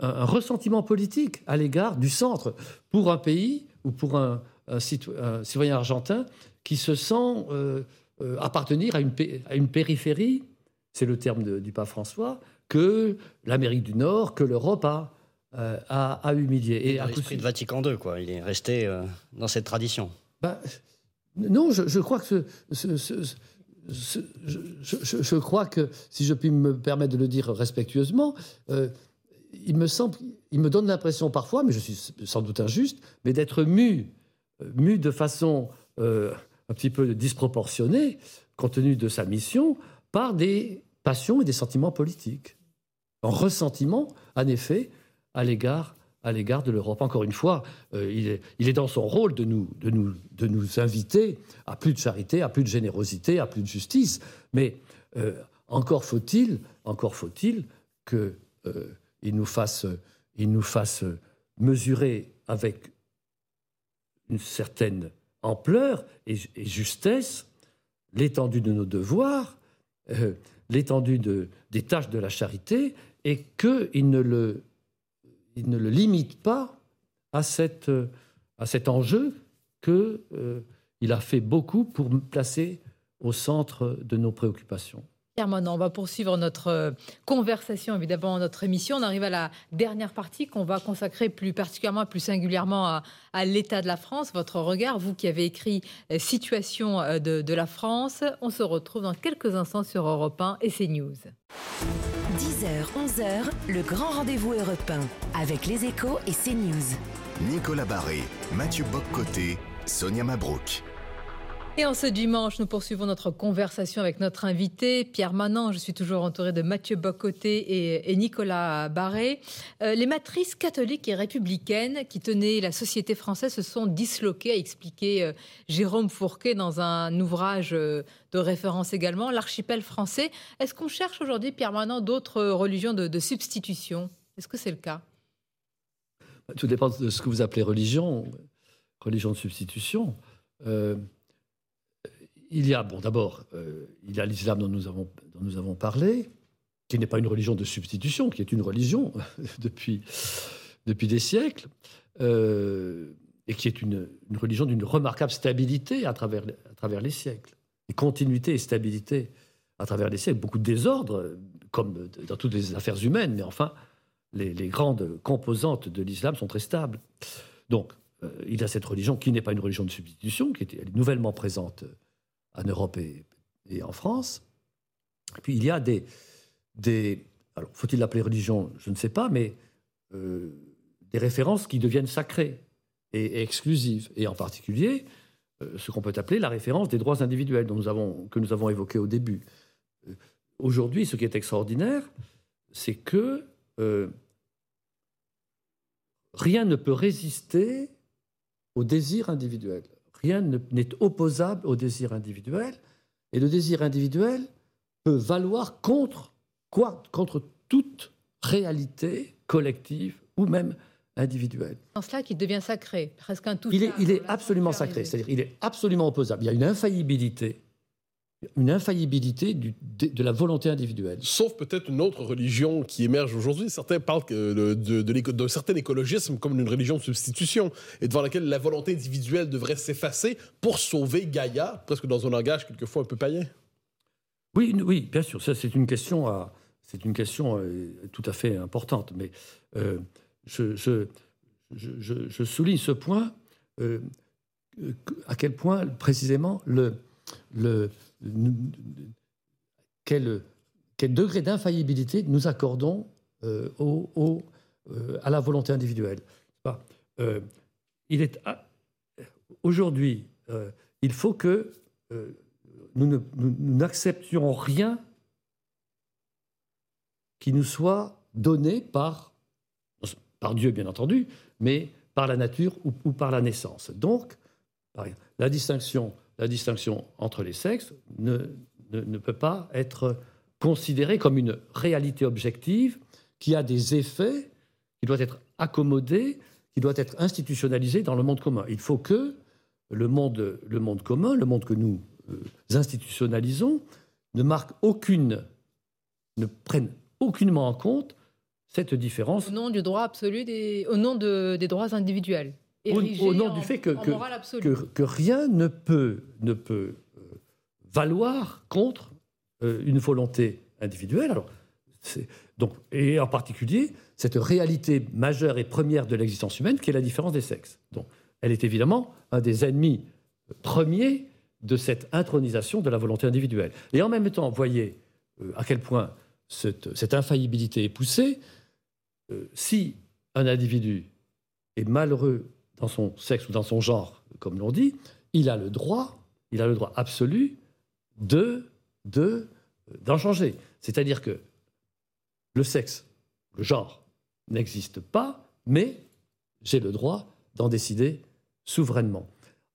un ressentiment politique à l'égard du centre pour un pays ou pour un, un, citoyen argentin qui se sent euh, euh, appartenir à une, à une périphérie, c'est le terme du pape François, que l'Amérique du Nord, que l'Europe a, à, humilier. Et, à l'esprit de Vatican II, quoi. Il est resté dans cette tradition. Ben, non, je, crois que ce, je, crois que, si je puis me permettre de le dire respectueusement, il me semble, il me donne l'impression parfois, mais je suis sans doute injuste, mais d'être mu, mu de façon un petit peu disproportionnée, compte tenu de sa mission, par des passions et des sentiments politiques. En ressentiment, en effet, à l'égard à l'égard de l'Europe. Encore une fois, euh, il, est, dans son rôle de nous, de, nous, de nous inviter à plus de charité, à plus de générosité, à plus de justice. Mais euh, encore faut-il, encore faut-il qu'il euh, nous fasse, il nous fasse mesurer avec une certaine ampleur et, justesse l'étendue de nos devoirs, l'étendue de, des tâches de la charité, et qu'il ne le, il ne le limite pas à, à cet enjeu qu'il euh, a fait beaucoup pour placer au centre de nos préoccupations on va poursuivre notre euh, conversation, évidemment, notre émission. On arrive à la dernière partie qu'on va consacrer plus particulièrement, plus singulièrement à, l'état de la France. Votre regard, vous qui avez écrit euh, Situation euh, de, de, la France. On se retrouve dans quelques instants sur Europe 1 et CNews. 10h, 11h, le grand rendez-vous européen avec les échos et CNews. Nicolas Barré, Mathieu Boccoté, Sonia Mabrouk. Et en ce dimanche, nous poursuivons notre conversation avec notre invité, Pierre Manant. Je suis toujours entouré de Mathieu Bocoté et, Nicolas Barré. Euh, les matrices catholiques et républicaines qui tenaient la société française se sont disloquées, a expliqué euh, Jérôme Fourquet dans un ouvrage euh, de référence également, L'archipel français. Est-ce qu'on cherche aujourd'hui, Pierre Manant, d'autres religions de, substitution? Est-ce que c'est le cas? Tout dépend de ce que vous appelez religion, religion de substitution il y a, bon, d'abord, euh, il y a l'islam dont, nous avons, parlé, qui n'est pas une religion de substitution, qui est une religion *laughs* depuis, depuis des siècles, euh, et qui est une, religion d'une remarquable stabilité à travers, à travers les siècles. Et continuité et stabilité à travers les siècles. Beaucoup de désordre, comme dans toutes les affaires humaines, mais enfin, les, grandes composantes de l'islam sont très stables. Donc, euh, il y a cette religion qui n'est pas une religion de substitution, qui est nouvellement présente en Europe et, en France. puis il y a des, des alors faut-il l'appeler religion? Je ne sais pas, mais euh, des références qui deviennent sacrées et, exclusives, et en particulier euh, ce qu'on peut appeler la référence des droits individuels dont nous avons, que nous avons évoqué au début. Euh, aujourd'hui, ce qui est extraordinaire, c'est que rien ne peut résister au désir individuel. Rien n'est opposable au désir individuel. Et le désir individuel peut valoir contre quoi? Contre toute réalité collective ou même individuelle. En cela qu'il devient sacré, presque un tout. Il est, il est absolument sacré, c'est-à-dire il est absolument opposable. Il y a une infaillibilité une infaillibilité de, la volonté individuelle. Sauf peut-être une autre religion qui émerge aujourd'hui. Certains parlent d'un certain écologisme comme une religion de substitution et devant laquelle la volonté individuelle devrait s'effacer pour sauver Gaïa, presque dans un langage quelquefois un peu païen. Oui, oui, bien sûr. Ça, c'est une question, à, c'est une question euh, tout à fait importante. Mais euh, je, je, souligne ce point, euh, à quel point précisément le, quel, degré d'infaillibilité nous accordons euh, euh, à la volonté individuelle. Euh, il est aujourd'hui, il faut que nous n'acceptions rien qui nous soit donné par, Dieu, bien entendu, mais par la nature ou par la naissance. Donc, la distinction la distinction entre les sexes ne, peut pas être considérée comme une réalité objective qui a des effets, qui doit être accommodée, qui doit être institutionnalisée dans le monde commun. Il faut que le monde, le commun, le monde que nous euh, institutionnalisons, ne marque aucune, ne prenne aucunement en compte cette différence. Au nom du droit absolu, des, au nom des droits individuels au, nom du fait que, que, rien ne peut, ne peut euh, valoir contre euh, une volonté individuelle. Alors, donc, et en particulier, cette réalité majeure et première de l'existence humaine qui est la différence des sexes. Donc, elle est évidemment un des ennemis premiers de cette intronisation de la volonté individuelle. Et en même temps, voyez euh, à quel point cette, infaillibilité est poussée. Euh, si un individu est malheureux dans son sexe ou dans son genre, comme l'on dit, il a le droit, il a le droit absolu de d'en changer. C'est-à-dire que le sexe, le genre, n'existe pas, mais j'ai le droit d'en décider souverainement.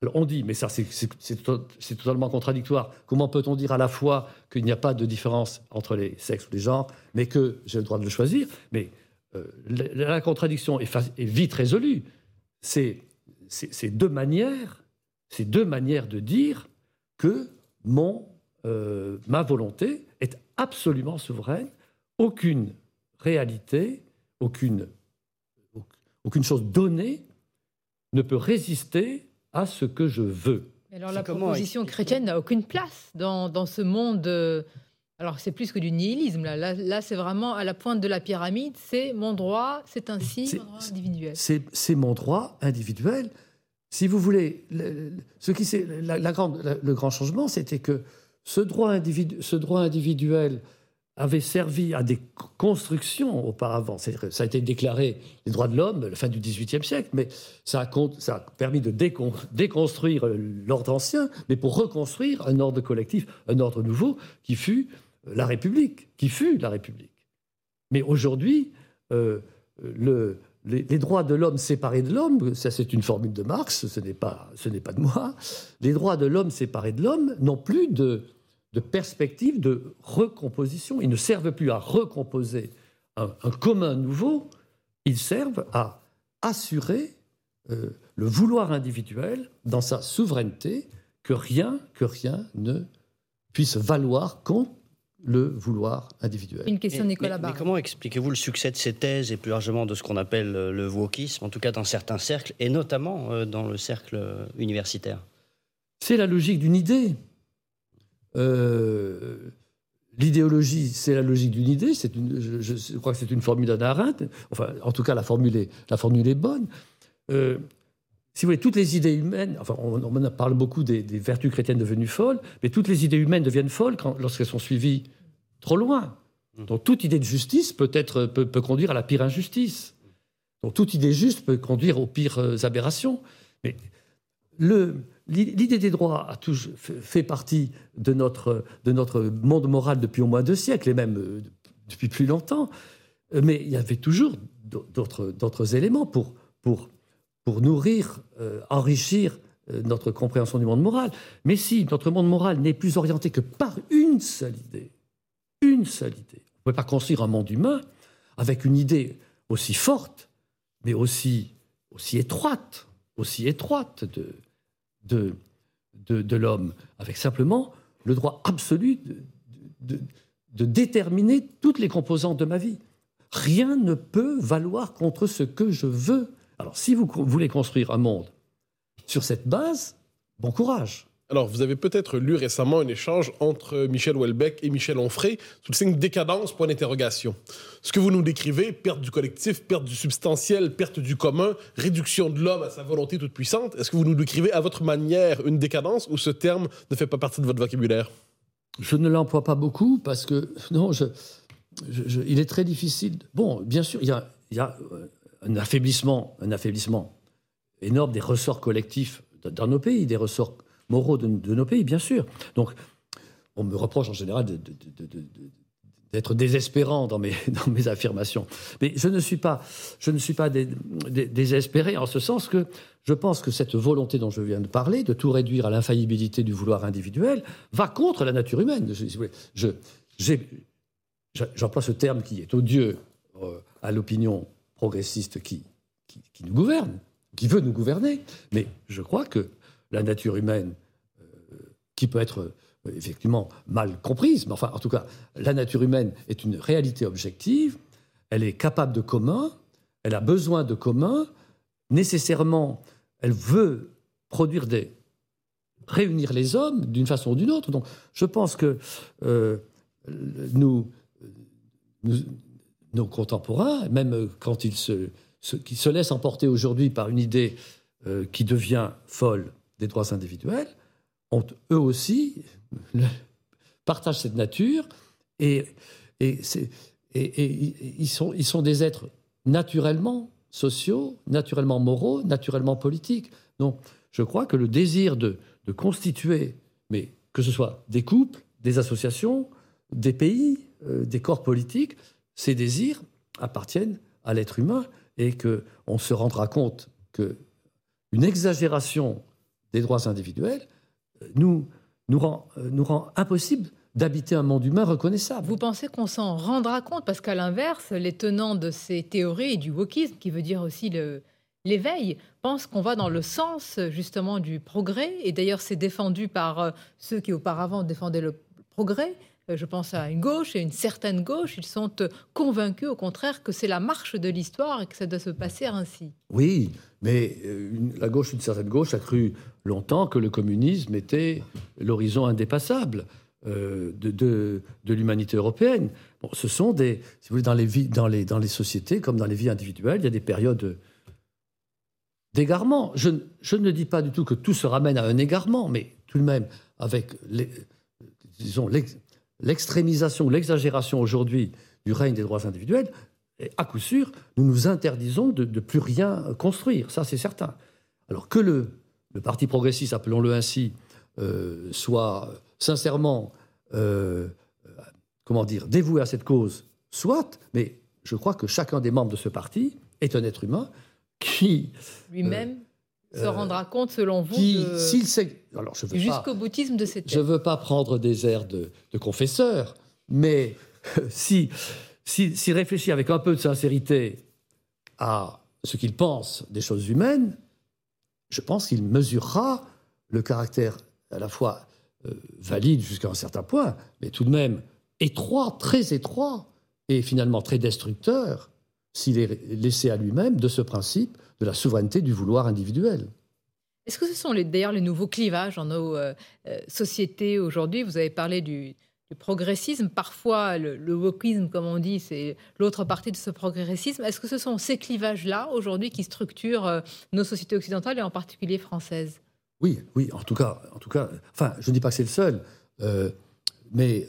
Alors on dit, mais ça c'est totalement contradictoire, comment peut-on dire à la fois qu'il n'y a pas de différence entre les sexes ou les genres, mais que j'ai le droit de le choisir? Mais euh, la, contradiction est, vite résolue. C'est deux manières, c'est deux manières de dire que mon, euh, ma volonté est absolument souveraine, aucune réalité, aucune, aucune chose donnée ne peut résister à ce que je veux. alors la proposition chrétienne n'a aucune place dans, dans ce monde. Alors c'est plus que du nihilisme. Là, là, c'est vraiment à la pointe de la pyramide. C'est mon droit, c'est ainsi mon droit individuel. C'est mon droit individuel. Si vous voulez, le, ce qui, la, la grande, le grand changement, c'était que ce droit, individu, ce droit individuel avait servi à des constructions auparavant. Ça a été déclaré les droits de l'homme à la fin du XVIIIe siècle, mais ça a, permis de déconstruire l'ordre ancien, mais pour reconstruire un ordre collectif, un ordre nouveau, qui fut la République, qui fut la République. Mais aujourd'hui, euh, les, droits de l'homme séparés de l'homme, ça c'est une formule de Marx, ce n'est pas, pas de moi, les droits de l'homme séparés de l'homme n'ont plus de, de perspective de recomposition. Ils ne servent plus à recomposer un, commun nouveau, ils servent à assurer euh, le vouloir individuel dans sa souveraineté, que rien, que rien ne puisse valoir contre le vouloir individuel. Une question, Nicolas mais, mais, comment expliquez-vous le succès de ces thèses et plus largement de ce qu'on appelle le wokisme, en tout cas dans certains cercles, et notamment euh, dans le cercle universitaire? C'est la logique d'une idée. Euh, l'idéologie, c'est la logique d'une idée. C'est je, crois que c'est une formule d'Arendt. Enfin, en tout cas, la formule est, la formule est bonne. Euh, si vous voulez, toutes les idées humaines, enfin, on, on parle beaucoup des, vertus chrétiennes devenues folles, mais toutes les idées humaines deviennent folles lorsqu'elles sont suivies trop loin. Donc toute idée de justice peut, être, peut conduire à la pire injustice. Donc toute idée juste peut conduire aux pires euh, aberrations. Mais le, L'idée des droits a toujours fait partie de notre, de notre monde moral depuis au moins deux siècles, et même euh, depuis plus longtemps. Mais il y avait toujours d'autres éléments pour, pour, pour nourrir, euh, enrichir euh, notre compréhension du monde moral. Mais si notre monde moral n'est plus orienté que par une seule idée, une seule idée, on ne peut pas construire un monde humain avec une idée aussi forte, mais aussi, aussi étroite, aussi étroite de, de, l'homme, avec simplement le droit absolu de, déterminer toutes les composantes de ma vie. Rien ne peut valoir contre ce que je veux. Alors si vous voulez construire un monde sur cette base, bon courage. Alors, vous avez peut-être lu récemment un échange entre Michel Houellebecq et Michel Onfray sous le signe décadence, point d'interrogation. Ce que vous nous décrivez, perte du collectif, perte du substantiel, perte du commun, réduction de l'homme à sa volonté toute puissante, est-ce que vous nous décrivez à votre manière une décadence ou ce terme ne fait pas partie de votre vocabulaire? Je ne l'emploie pas beaucoup parce que, *laughs* non, il est très difficile. Bon, bien sûr, il y a, y a un, affaiblissement, un affaiblissement énorme des ressorts collectifs dans nos pays, des ressorts moraux de, nos pays, bien sûr. Donc, on me reproche en général d'être désespérant *laughs* dans mes, affirmations. Mais je ne suis pas, je ne suis pas désespéré en ce sens que je pense que cette volonté dont je viens de parler, de tout réduire à l'infaillibilité du vouloir individuel, va contre la nature humaine. Je, J'emploie ce terme qui est odieux euh, à l'opinion progressiste qui, nous gouverne, qui veut nous gouverner, mais je crois que la nature humaine qui peut être euh, effectivement mal comprise, mais enfin, en tout cas, la nature humaine est une réalité objective, elle est capable de commun, elle a besoin de commun, nécessairement, elle veut produire des. réunir les hommes d'une façon ou d'une autre. Donc, je pense que euh, nous, nos contemporains, même quand ils se, qui se laissent emporter aujourd'hui par une idée euh, qui devient folle des droits individuels, eux aussi partagent cette nature et, et, et, ils, sont, ils sont des êtres naturellement sociaux, naturellement moraux, naturellement politiques. Donc, je crois que le désir de, de constituer, mais que ce soit des couples, des associations, des pays, euh, des corps politiques, ces désirs appartiennent à l'être humain et qu'on se rendra compte qu'une exagération des droits individuels nous, nous, rend, euh, nous rend impossible d'habiter un monde humain reconnaissable. Vous pensez qu'on s'en rendra compte Parce qu'à l'inverse, les tenants de ces théories et du wokisme, qui veut dire aussi l'éveil, pensent qu'on va dans le sens justement du progrès. Et d'ailleurs, c'est défendu par ceux qui auparavant défendaient le progrès. Euh, je pense à une gauche et une certaine gauche, ils sont euh, convaincus au contraire que c'est la marche de l'histoire et que ça doit se passer ainsi. Oui, mais euh, la gauche, une certaine gauche, a cru longtemps que le communisme était l'horizon indépassable de, l'humanité européenne. Bon, ce sont des, si vous voulez, dans les, vies, dans, les, dans les sociétés comme dans les vies individuelles, il y a des périodes d'égarement. Je, je ne dis pas du tout que tout se ramène à un égarement, mais tout de même, avec les, disons, l'extrémisation, l'exagération aujourd'hui du règne des droits individuels, à coup sûr, nous nous interdisons de, de plus rien construire. Ça, c'est certain. Alors que le, le Parti progressiste, appelons-le ainsi, euh, soit sincèrement, euh, comment dire, dévoué à cette cause, soit, mais je crois que chacun des membres de ce parti est un être humain qui... Lui-même se rendra compte, selon vous, jusqu'au boutisme de cette Je ne veux pas prendre des airs de, confesseur, mais *laughs* si, s'il si, réfléchit avec un peu de sincérité à ce qu'il pense des choses humaines, je pense qu'il mesurera le caractère à la fois euh, valide jusqu'à un certain point, mais tout de même étroit, très étroit, et finalement très destructeur, s'il est laissé à lui-même de ce principe de la souveraineté du vouloir individuel. Est-ce que ce sont d'ailleurs les nouveaux clivages dans nos euh, euh, sociétés aujourd'hui? Vous avez parlé du, progressisme, parfois le, le, wokisme, comme on dit, c'est l'autre partie de ce progressisme. Est-ce que ce sont ces clivages-là aujourd'hui qui structurent euh, nos sociétés occidentales et en particulier françaises? Oui, oui, en tout cas, en tout cas, enfin, je ne dis pas que c'est le seul, mais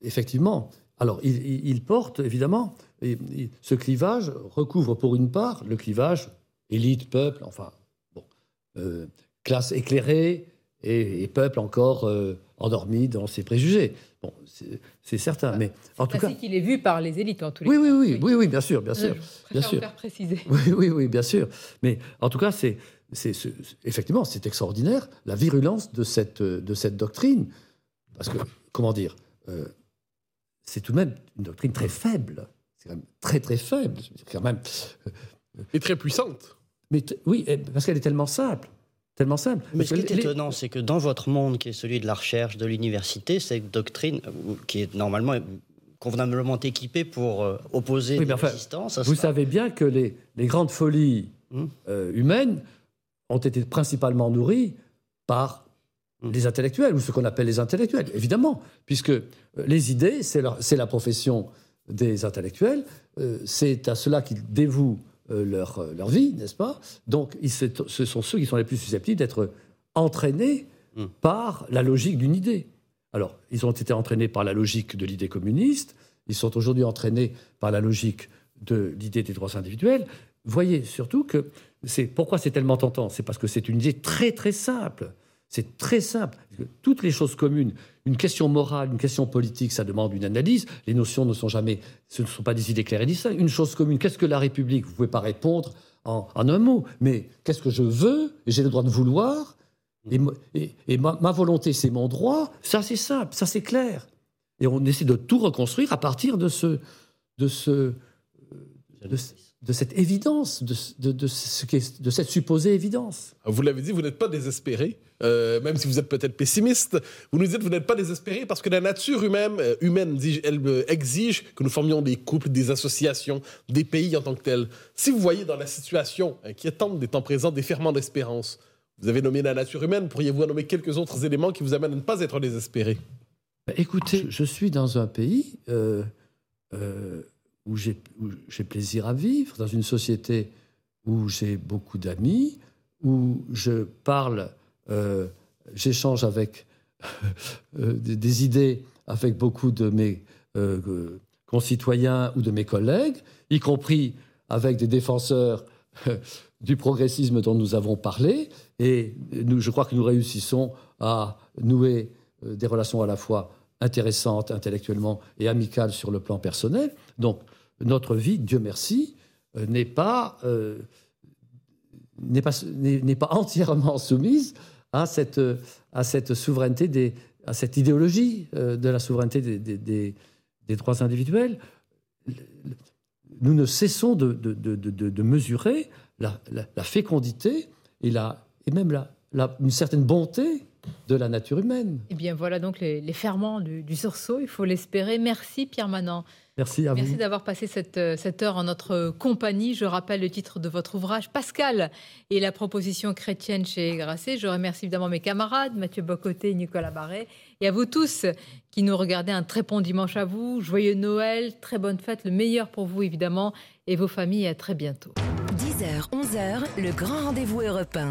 effectivement, alors il, porte évidemment, ce clivage recouvre pour une part le clivage élite, peuple, enfin, euh, classe éclairée et, peuple encore euh, endormi dans ses préjugés. Bon, c'est certain, mais en tout cas, qu'il est vu par les élites en tous les oui, cas. Oui, oui, oui, oui, bien sûr, bien sûr, je bien sûr. Faire préciser. *laughs* Oui, oui, oui, bien sûr. Mais en tout cas, c'est effectivement, c'est extraordinaire la virulence de cette de cette doctrine, parce que comment dire, euh, c'est tout de même une doctrine très faible. C'est quand même très très faible. Quand même. Et très puissante. Mais oui, parce qu'elle est tellement simple. Tellement simple. Mais ce qui est étonnant, c'est que dans votre monde, qui est celui de la recherche, de l'université, cette doctrine, euh, qui est normalement convenablement équipée pour euh, opposer oui, des résistances... Vous savez bien que les, les grandes folies hum. euh, humaines ont été principalement nourries par hum. les intellectuels, ou ce qu'on appelle les intellectuels, évidemment, puisque les idées, c'est la, profession des intellectuels, c'est à cela qu'ils dévouent euh, leur, euh, leur vie, n'est-ce pas? Donc, ce sont ceux qui sont les plus susceptibles d'être entraînés hmm. par la logique d'une idée. Alors, ils ont été entraînés par la logique de l'idée communiste, ils sont aujourd'hui entraînés par la logique de l'idée des droits individuels. Voyez surtout que c'est pourquoi c'est tellement tentant, c'est parce que c'est une idée très très simple. C'est très simple. Toutes les choses communes, une question morale, une question politique, ça demande une analyse. Les notions ne sont jamais, ce ne sont pas des idées claires et distinctes. Une chose commune, qu'est-ce que la République? Vous ne pouvez pas répondre en, un mot. Mais qu'est-ce que je veux? J'ai le droit de vouloir? Et, ma, volonté, c'est mon droit? Ça, c'est simple, ça, c'est clair. Et on essaie de tout reconstruire à partir de ce, de ce, de cette évidence, de, de, ce de cette supposée évidence. Vous l'avez dit, vous n'êtes pas désespéré, euh, même si vous êtes peut-être pessimiste. Vous nous dites que vous n'êtes pas désespéré parce que la nature humaine, euh, euh, exige que nous formions des couples, des associations, des pays en tant que tels. Si vous voyez dans la situation inquiétante des temps présents des ferments d'espérance, vous avez nommé la nature humaine, pourriez-vous nommer quelques autres éléments qui vous amènent à ne pas être désespéré? Écoutez, je suis dans un pays où j'ai plaisir à vivre, dans une société où j'ai beaucoup d'amis, où je parle, j'échange avec *laughs* des, idées avec beaucoup de mes concitoyens ou de mes collègues, y compris avec des défenseurs *laughs* du progressisme dont nous avons parlé. Et je crois que nous réussissons à nouer euh, des relations à la fois intéressantes intellectuellement et amicales sur le plan personnel. Donc notre vie, Dieu merci, euh, n'est pas, euh, n'est pas, n'est pas *laughs* entièrement soumise à cette, à cette souveraineté, des, à cette idéologie de la souveraineté des, des, des droits individuels. Nous ne cessons de, de, de, de mesurer la, la, fécondité et, la, et même la, une certaine bonté de la nature humaine. Eh bien voilà donc les, les ferments du, du, sursaut, il faut l'espérer. Merci Pierre Manant. Merci à vous. Merci d'avoir passé cette, euh, cette, heure en notre compagnie. Je rappelle le titre de votre ouvrage, Pascal et la proposition chrétienne chez Grasset. Je remercie évidemment mes camarades, Mathieu Bocoté et Nicolas Barret. Et à vous tous qui nous regardez, un très bon dimanche à vous. Joyeux Noël, très bonne fête, le meilleur pour vous évidemment et vos familles. Et à très bientôt. 10h, 11h, le grand rendez-vous européen.